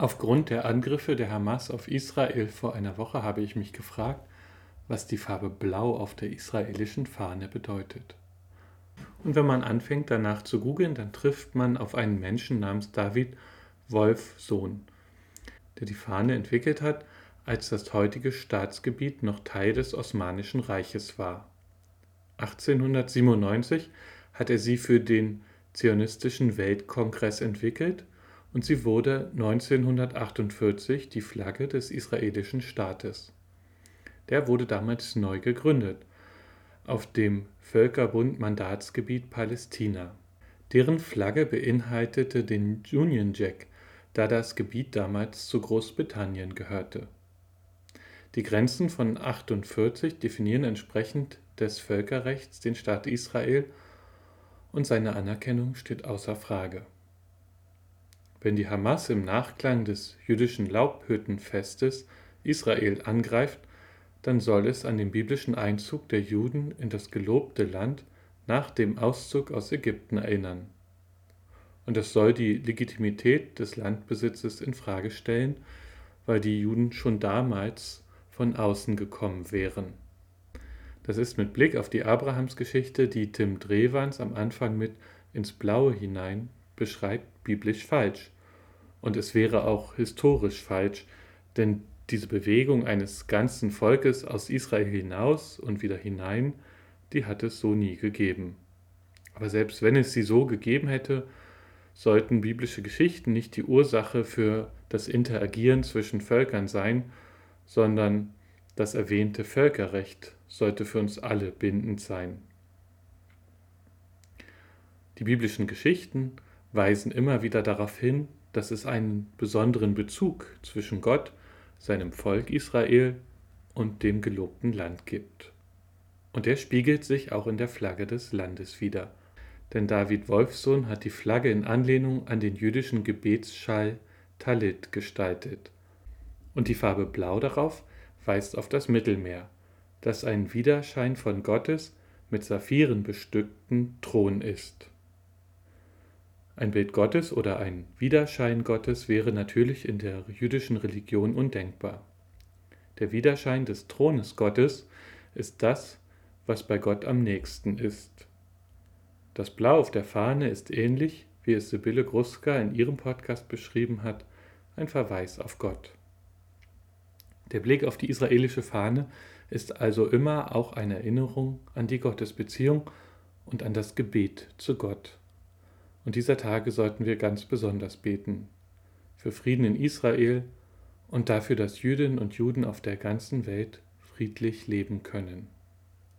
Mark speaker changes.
Speaker 1: Aufgrund der Angriffe der Hamas auf Israel vor einer Woche habe ich mich gefragt, was die Farbe Blau auf der israelischen Fahne bedeutet. Und wenn man anfängt danach zu googeln, dann trifft man auf einen Menschen namens David Wolfsohn, der die Fahne entwickelt hat, als das heutige Staatsgebiet noch Teil des Osmanischen Reiches war. 1897 hat er sie für den Zionistischen Weltkongress entwickelt und sie wurde 1948 die Flagge des israelischen Staates. Der wurde damals neu gegründet, auf dem Völkerbund Mandatsgebiet Palästina. Deren Flagge beinhaltete den Union Jack, da das Gebiet damals zu Großbritannien gehörte. Die Grenzen von 48 definieren entsprechend des Völkerrechts den Staat Israel und seine Anerkennung steht außer Frage. Wenn die Hamas im Nachklang des jüdischen Laubhüttenfestes Israel angreift, dann soll es an den biblischen Einzug der Juden in das gelobte Land nach dem Auszug aus Ägypten erinnern. Und es soll die Legitimität des Landbesitzes in Frage stellen, weil die Juden schon damals von außen gekommen wären. Das ist mit Blick auf die Abrahamsgeschichte, die Tim Drewans am Anfang mit ins Blaue hinein beschreibt, biblisch falsch. Und es wäre auch historisch falsch, denn diese Bewegung eines ganzen Volkes aus Israel hinaus und wieder hinein, die hat es so nie gegeben. Aber selbst wenn es sie so gegeben hätte, sollten biblische Geschichten nicht die Ursache für das Interagieren zwischen Völkern sein, sondern das erwähnte Völkerrecht sollte für uns alle bindend sein. Die biblischen Geschichten weisen immer wieder darauf hin, dass es einen besonderen Bezug zwischen Gott, seinem Volk Israel und dem gelobten Land gibt. Und der spiegelt sich auch in der Flagge des Landes wider. Denn David Wolfsohn hat die Flagge in Anlehnung an den jüdischen Gebetsschall Talit gestaltet. Und die Farbe Blau darauf weist auf das Mittelmeer, das ein Widerschein von Gottes mit Saphiren bestückten Thron ist. Ein Bild Gottes oder ein Widerschein Gottes wäre natürlich in der jüdischen Religion undenkbar. Der Widerschein des Thrones Gottes ist das, was bei Gott am nächsten ist. Das Blau auf der Fahne ist ähnlich, wie es Sibylle Gruska in ihrem Podcast beschrieben hat, ein Verweis auf Gott. Der Blick auf die israelische Fahne ist also immer auch eine Erinnerung an die Gottesbeziehung und an das Gebet zu Gott. Und dieser Tage sollten wir ganz besonders beten. Für Frieden in Israel und dafür, dass Jüdinnen und Juden auf der ganzen Welt friedlich leben können.